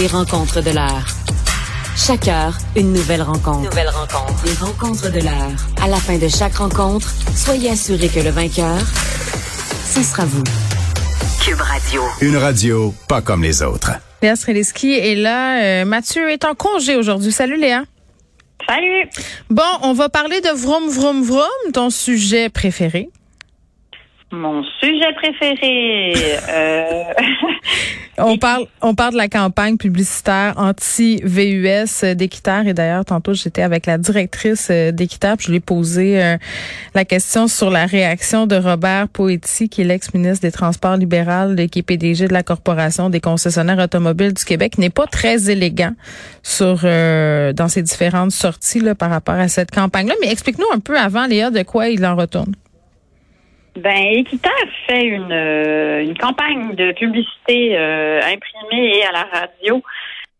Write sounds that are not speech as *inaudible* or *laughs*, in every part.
Les rencontres de l'heure. Chaque heure, une nouvelle rencontre. Nouvelle rencontre. Les rencontres de l'heure. À la fin de chaque rencontre, soyez assurés que le vainqueur, ce sera vous. Cube Radio. Une radio pas comme les autres. Léa Streliski est là. Euh, Mathieu est en congé aujourd'hui. Salut Léa. Salut. Bon, on va parler de Vroom Vroom Vroom, ton sujet préféré. Mon sujet préféré. euh, *laughs* On parle, on parle de la campagne publicitaire anti-VUS d'Équiterre. Et d'ailleurs, tantôt, j'étais avec la directrice euh, d'Équiterre. Je lui ai posé euh, la question sur la réaction de Robert Poetti, qui est l'ex-ministre des Transports libéral qui est PDG de la Corporation des concessionnaires automobiles du Québec, n'est pas très élégant sur dans ses différentes sorties là, par rapport à cette campagne-là. Mais explique-nous un peu avant, Léa, de quoi il en retourne. Ben, Équiterre fait une, euh, une campagne de publicité euh, imprimée et à la radio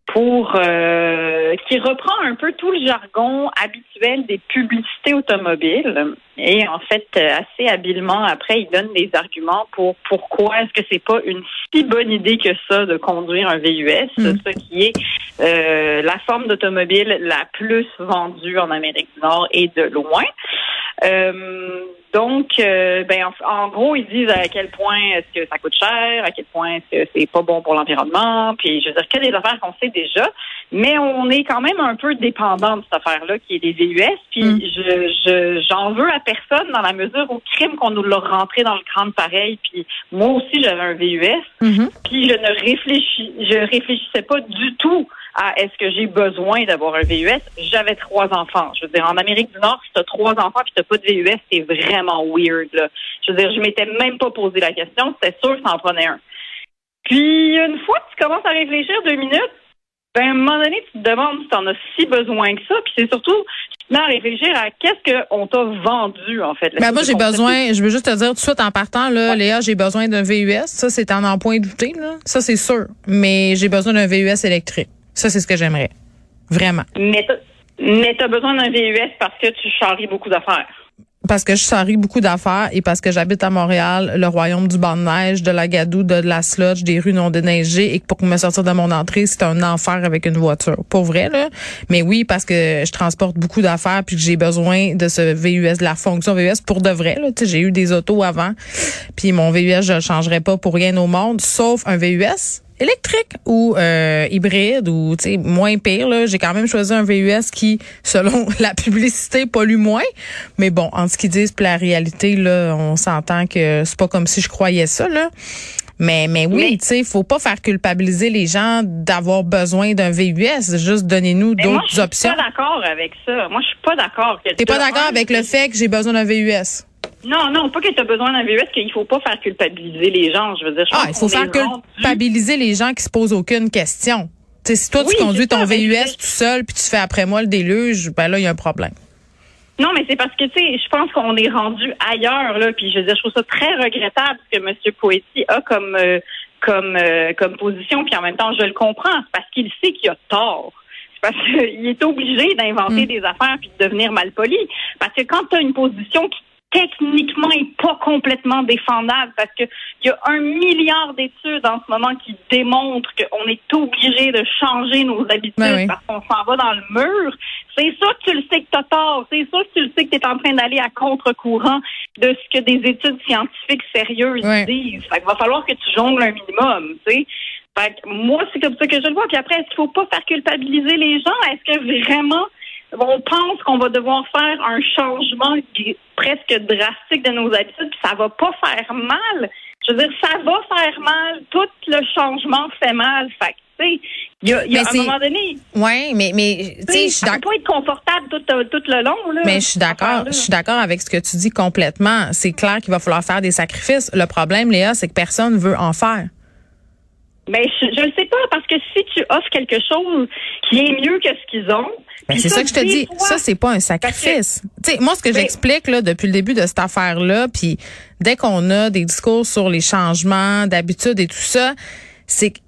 pour euh, qui reprend un peu tout le jargon habituel des publicités automobiles et en fait euh, assez habilement après il donne des arguments pour pourquoi est-ce que c'est pas une si bonne idée que ça de conduire un VUS, Mm. ce qui est euh, la forme d'automobile la plus vendue en Amérique du Nord et de loin. Euh, donc, euh, ben, en, en gros, ils disent à quel point est-ce que ça coûte cher, à quel point est-ce que c'est pas bon pour l'environnement, puis je veux dire que des affaires qu'on sait déjà, mais on est quand même un peu dépendant de cette affaire-là qui est des VUS, puis Mm. je je j'en veux à personne dans la mesure où crime qu'on nous l'a rentré dans le crâne pareil, puis moi aussi j'avais un VUS, Mhm. puis je ne réfléchis, je réfléchissais pas du tout à est-ce que j'ai besoin d'avoir un VUS. J'avais trois enfants. Je veux dire, en Amérique du Nord, si t'as trois enfants puis t'as pas de VUS, c'est vraiment weird. Là. Je veux dire, je m'étais même pas posé la question. C'était sûr que ça en prenait un. Puis une fois que tu commences à réfléchir deux minutes, ben à un moment donné, tu te demandes si t'en as si besoin que ça. Puis c'est surtout, à réfléchir à qu'est-ce qu'on t'a vendu en fait. Ben moi, j'ai besoin, je veux juste te dire tout de suite en partant, là, Léa, j'ai besoin d'un VUS. Ça, c'est en en point douté, là. Ça, c'est sûr. Mais j'ai besoin d'un VUS électrique. Ça, c'est ce que j'aimerais. Vraiment. Mais t'as, mais t'as besoin d'un VUS parce que tu charries beaucoup d'affaires. Parce que je charrie beaucoup d'affaires et parce que j'habite à Montréal, le royaume du banc de neige, de la gadoue, de la sludge, des rues non déneigées et que pour me sortir de mon entrée, c'est un enfer avec une voiture. Pour vrai, là. Mais oui, parce que je transporte beaucoup d'affaires puis que j'ai besoin de ce VUS, de la fonction VUS pour de vrai, là. J'ai eu des autos avant puis mon VUS, je le changerais pas pour rien au monde, sauf un VUS électrique ou euh, hybride ou tu sais moins pire là. J'ai quand même choisi un VUS qui selon *laughs* la publicité pollue moins. Mais bon en ce qu'ils disent puis la réalité là on s'entend que c'est pas comme si je croyais ça là. Mais mais oui Mais- tu sais faut pas faire culpabiliser les gens d'avoir besoin d'un VUS juste donnez-nous Mais moi, je d'autres suis options. pas d'accord avec ça. Moi, je suis pas d'accord. que t'es pas d'accord avec le fait que j'ai besoin d'un VUS Non, non, pas que tu as besoin d'un VUS, qu'il faut pas faire culpabiliser les gens. Je veux dire, je Ah, il faut faire culpabiliser les gens qui se posent aucune question. Tu sais, si toi, Oui, tu conduis ton ça, VUS tout seul puis tu fais après moi le déluge, ben là, il y a un problème. Non, mais c'est parce que, tu sais, je pense qu'on est rendu ailleurs, là. Puis, je veux dire, je trouve ça très regrettable ce que M. Poetti a comme, euh, comme, euh, comme position. Puis, en même temps, je le comprends. C'est parce qu'il sait qu'il a tort. C'est parce *laughs* qu'il est obligé d'inventer Mm. des affaires puis de devenir malpoli. Parce que quand tu as une position qui techniquement est pas complètement défendable parce que il y a un milliard d'études en ce moment qui démontrent qu'on est obligé de changer nos habitudes Ben oui. parce qu'on s'en va dans le mur. C'est sûr que tu le sais que tu as tort. C'est sûr que tu le sais que tu es en train d'aller à contre-courant de ce que des études scientifiques sérieuses disent. Fait qu'il va falloir que tu jongles un minimum, tu sais. Fait que moi, c'est comme ça que je le vois. Puis après, est-ce qu'il faut pas faire culpabiliser les gens? Est-ce que vraiment on pense qu'on va devoir faire un changement presque drastique de nos habitudes, puis ça va pas faire mal. Je veux dire, ça va faire mal. Tout le changement fait mal. Fait que, tu sais, il y a, y a à un moment donné, Ouais, mais mais tu sais, je suis d'accord. pas être confortable tout, euh, tout le long. Là, Mais je suis d'accord, je suis d'accord avec ce que tu dis complètement. C'est clair qu'il va falloir faire des sacrifices. Le problème, Léa, c'est que personne veut en faire. Mais je, je le sais pas, parce que si tu offres quelque chose qui est mieux que ce qu'ils ont. Ben, c'est ça que je te dis. Ça, c'est pas un sacrifice. Tu sais, moi, ce que j'explique là depuis le début de cette affaire-là, puis dès qu'on a des discours sur les changements d'habitude et tout ça, c'est que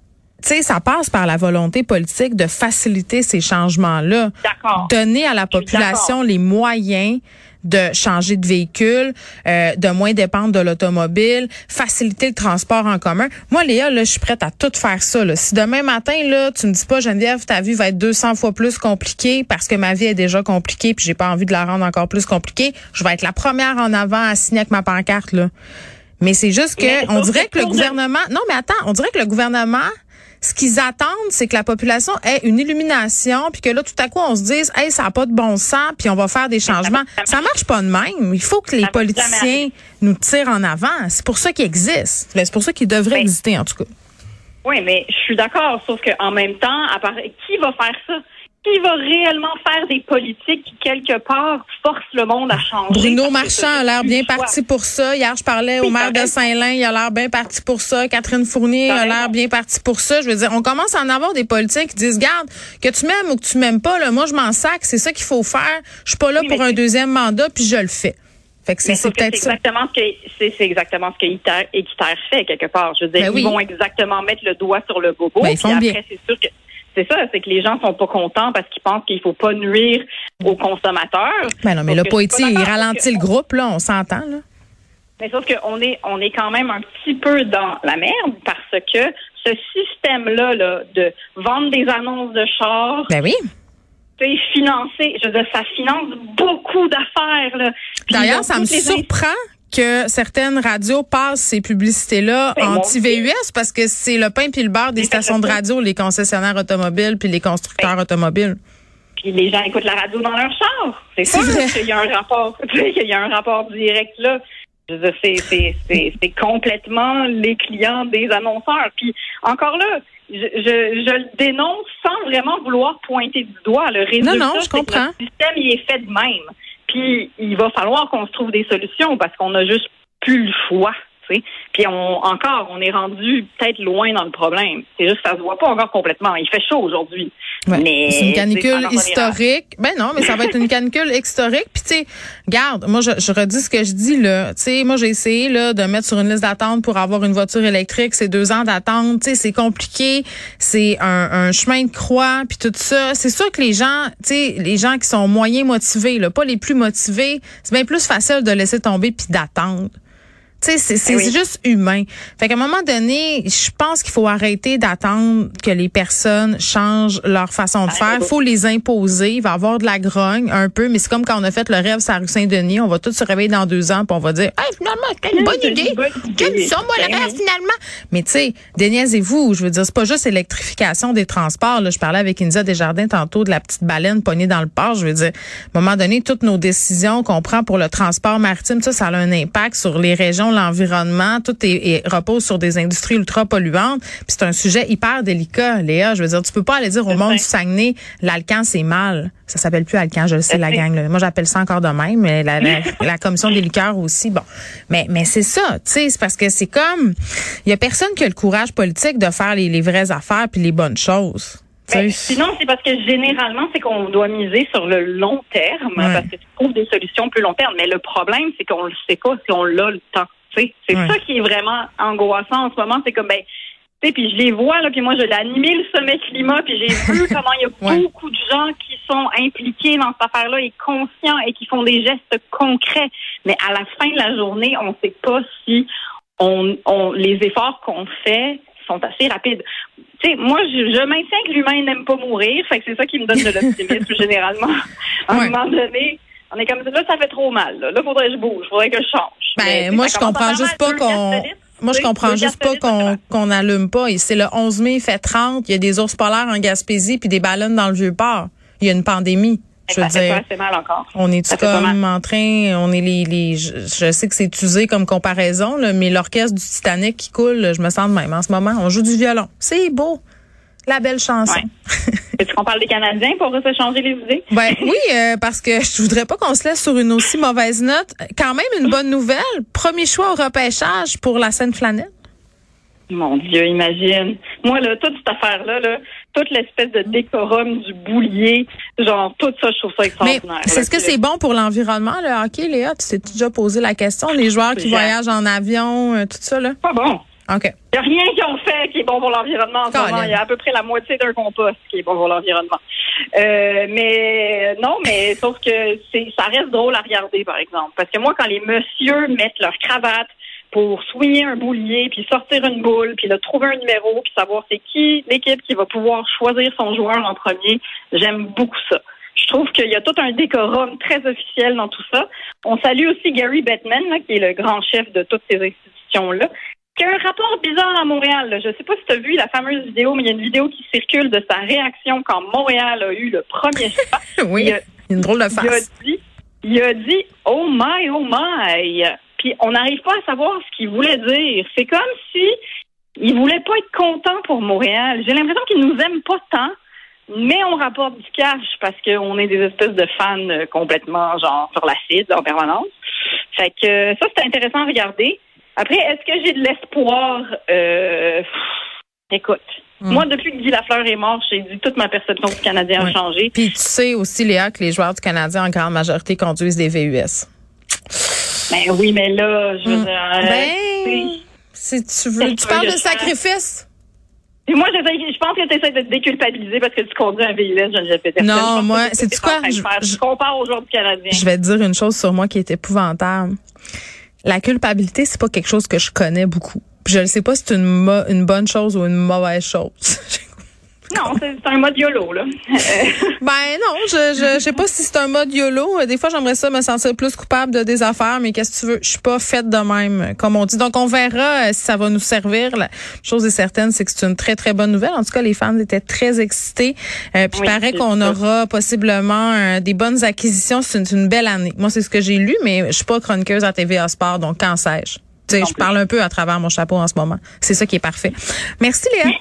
tu sais, ça passe par la volonté politique de faciliter ces changements-là. D'accord. Donner à la population les moyens de changer de véhicule, euh, de moins dépendre de l'automobile, faciliter le transport en commun. Moi, Léa, là, je suis prête à tout faire ça. Là. Si demain matin, là, tu me dis pas, Geneviève, ta vie va être 200 fois plus compliquée parce que ma vie est déjà compliquée puis j'ai pas envie de la rendre encore plus compliquée, je vais être la première en avant à signer avec ma pancarte. Là. Mais c'est juste que on dirait que le gouvernement. Non, mais attends, on dirait que le gouvernement ce qu'ils attendent, c'est que la population ait une illumination, puis que là, tout à coup, on se dise, hey, ça n'a pas de bon sens, puis on va faire des changements. Ça marche pas de même. Il faut que les politiciens nous tirent en avant. C'est pour ça qu'ils existent. C'est pour ça qu'ils devraient exister, en tout cas. Oui, mais je suis d'accord, sauf qu'en même temps, à part, qui va faire ça? Qui va réellement faire des politiques qui, quelque part, forcent le monde à changer? Bruno Marchand a l'air bien parti pour ça. Hier, je parlais au maire de Saint-Lin, il a l'air bien parti pour ça. Catherine Fournier a l'air bien parti pour ça. Je veux dire, on commence à en avoir des politiques qui disent, garde, que tu m'aimes ou que tu m'aimes pas, là, moi, je m'en sac, c'est ça qu'il faut faire. Je suis pas là pour un deuxième mandat, puis je le fais. Fait que c'est peut-être exactement ce que c'est exactement ce que Équiterre fait quelque part. Je veux dire, ben ils vont exactement mettre le doigt sur le bobo. Ben, puis après, c'est sûr que c'est ça, c'est que les gens sont pas contents parce qu'ils pensent qu'il faut pas nuire aux consommateurs. Ben non, mais le Poitiers, il ralentit le groupe, là, on s'entend, là. Mais sauf qu'on est, on est quand même un petit peu dans la merde parce que ce système-là là, de vendre des annonces de chars. Ben oui. C'est financé, je veux dire, ça finance beaucoup d'affaires. D'ailleurs, ça me surprend que certaines radios passent ces publicités-là ben, anti-VUS parce que c'est le pain puis le beurre des stations de radio, les concessionnaires automobiles puis les constructeurs ben, automobiles. Puis les gens écoutent la radio dans leur char. C'est sûr qu'il y a un rapport, *laughs* qu'il y a un rapport direct là. C'est complètement les clients des annonceurs. Puis encore là, je, je, le dénonce sans vraiment vouloir pointer du doigt. Le résultat, non, non, je comprends. le système il est fait de même. Puis il va falloir qu'on se trouve des solutions parce qu'on a juste plus le choix. Puis on, encore, on est rendu peut-être loin dans le problème. C'est juste que ça se voit pas encore complètement. Il fait chaud aujourd'hui. Mais c'est une canicule historique. Ben non, mais ça va être une canicule historique. Puis tu sais, garde, moi je, je, redis ce que je dis là. Tu sais, moi j'ai essayé là de mettre sur une liste d'attente pour avoir une voiture électrique. C'est deux ans d'attente. Tu sais, c'est compliqué. C'est un, un, chemin de croix. Puis tout ça. C'est sûr que les gens, tu sais, les gens qui sont moyens motivés, là, pas les plus motivés, c'est bien plus facile de laisser tomber puis d'attendre. Tu sais, c'est eh juste humain. Fait qu'à un moment donné, je pense qu'il faut arrêter d'attendre que les personnes changent leur façon de ah, faire. Il faut les imposer. Il va y avoir de la grogne un peu, mais c'est comme quand on a fait le rêve sur rue Saint-Denis. On va tous se réveiller dans deux ans puis on va dire, hey, finalement, c'était une bonne *laughs* idée. Quelle ça, moi, le rêve, finalement? Mais tu sais, déniaisez-vous. Je veux dire, c'est pas juste l'électrification des transports. Là. Je parlais avec Inza Desjardins tantôt de la petite baleine pognée dans le port. Je veux dire, à un moment donné, toutes nos décisions qu'on prend pour le transport maritime, ça, ça a un impact sur les régions l'environnement, tout est, repose sur des industries ultra polluantes. Puis c'est un sujet hyper délicat, Léa. Je veux dire, tu peux pas aller dire au monde du Saguenay, l'alcan c'est mal. Ça s'appelle plus alcan, je le sais, la gang. Moi, j'appelle ça encore de même, mais la, *laughs* la, commission des liqueurs aussi. Bon, mais mais c'est ça, tu sais, c'est parce que c'est comme, il y a personne qui a le courage politique de faire les, les vraies affaires puis les bonnes choses. Ben, sinon, c'est parce que généralement, c'est qu'on doit miser sur le long terme, parce que tu trouves des solutions plus long terme. Mais le problème, c'est qu'on ne sait pas si on l'a le temps. C'est ça qui est vraiment angoissant en ce moment. C'est comme, ben, tu sais, puis je les vois, là, puis moi, je l'ai animé le sommet climat, puis j'ai vu *laughs* comment il y a beaucoup de gens qui sont impliqués dans cette affaire-là et conscients et qui font des gestes concrets. Mais à la fin de la journée, on ne sait pas si on, on les efforts qu'on fait sont assez rapides. Tu sais, moi, je, je maintiens que l'humain n'aime pas mourir, fait que c'est ça qui me donne de *laughs* l'optimisme généralement. À un moment donné, on est comme là, ça fait trop mal. Là, il faudrait que je bouge, faudrait que je change. Ben, moi, je comprends juste pas qu'on. Moi, je comprends juste pas qu'on qu'on allume pas. C'est le 11 mai, il fait 30, il y a des ours polaires en Gaspésie puis des ballons dans le Vieux-Port. Il y a une pandémie. Je veux dire, mal encore. on est comme en train, on est les, les je, sais que c'est usé comme comparaison, là, mais l'orchestre du Titanic qui coule, je me sens de même en ce moment. On joue du violon. C'est beau. La belle chanson. *laughs* Est-ce qu'on parle des Canadiens pour se changer les idées? Ben, oui, euh, parce que je voudrais pas qu'on se laisse sur une aussi mauvaise note. Quand même une bonne nouvelle. Premier choix au repêchage pour la scène flanelle. Mon Dieu, imagine. Moi, là, toute cette affaire-là, là, toute l'espèce de décorum du boulier, genre, tout ça, je trouve ça extraordinaire. est-ce que c'est bon pour l'environnement, le hockey, Léa? Tu t'es déjà posé la question? Les joueurs qui voyagent en avion, euh, tout ça, là? Pas bon. OK. Il n'y a rien qu'ils ont fait qui est bon pour l'environnement en ce moment. Il y a à peu près la moitié d'un compost qui est bon pour l'environnement. Euh, mais non, mais sauf que c'est ça reste drôle à regarder, par exemple. Parce que moi, quand les messieurs mettent leur cravate pour soigner un boulier, puis sortir une boule, puis là, trouver un numéro, puis savoir c'est qui l'équipe qui va pouvoir choisir son joueur en premier, j'aime beaucoup ça. Je trouve qu'il y a tout un décorum très officiel dans tout ça. On salue aussi Gary Bettman, là, qui est le grand chef de toutes ces institutions-là, qui a un rapport bizarre à Montréal. Là. Je ne sais pas si tu as vu la fameuse vidéo, mais il y a une vidéo qui circule de sa réaction quand Montréal a eu le premier choix. *laughs* oui, il a, une drôle de face. Il a dit, il a dit Oh my, oh my. Puis on n'arrive pas à savoir ce qu'il voulait dire. C'est comme si il voulait pas être content pour Montréal. J'ai l'impression qu'il nous aime pas tant mais on rapporte du cash parce qu'on est des espèces de fans complètement genre sur l'acide en permanence. Fait que euh, ça, c'est intéressant à regarder. Après, est-ce que j'ai de l'espoir? Euh, écoute, hmm. moi, depuis que Guy Lafleur est mort, j'ai dit toute ma perception du Canadien a changé. Puis tu sais aussi, Léa, que les joueurs du Canadien en grande majorité conduisent des VUS. Ben oui, mais là, je veux hmm. dire... Ben, si tu veux... Tu parles de sacrifice? Et moi, je pense que tu essaies de te déculpabiliser parce que tu conduis un VUS, Geneviève Peterson. Non, moi, c'est quoi? Je, je, compare aux du Canadien. Je vais te dire une chose sur moi qui est épouvantable. La culpabilité, c'est pas quelque chose que je connais beaucoup. je ne sais pas si c'est une, une bonne chose ou une mauvaise chose. *laughs* Non, c'est un mode YOLO, là. *laughs* ben non, je, je, sais pas si c'est un mode YOLO. Des fois, j'aimerais ça me sentir plus coupable de des affaires, mais qu'est-ce que tu veux? Je suis pas faite de même, comme on dit. Donc, on verra euh, si ça va nous servir. La chose est certaine, c'est que c'est une très, très bonne nouvelle. En tout cas, les fans étaient très excités. Euh, puis, il paraît qu'on aura possiblement euh, des bonnes acquisitions. C'est une, belle année. Moi, c'est ce que j'ai lu, mais je suis pas chroniqueuse à TVA Sport, donc quand sais-je? Je parle un peu à travers mon chapeau en ce moment. C'est ça qui est parfait. Merci Léa.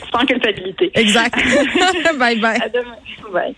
*laughs* Sans culpabilité. Exact. *laughs* bye bye. À demain. Bye.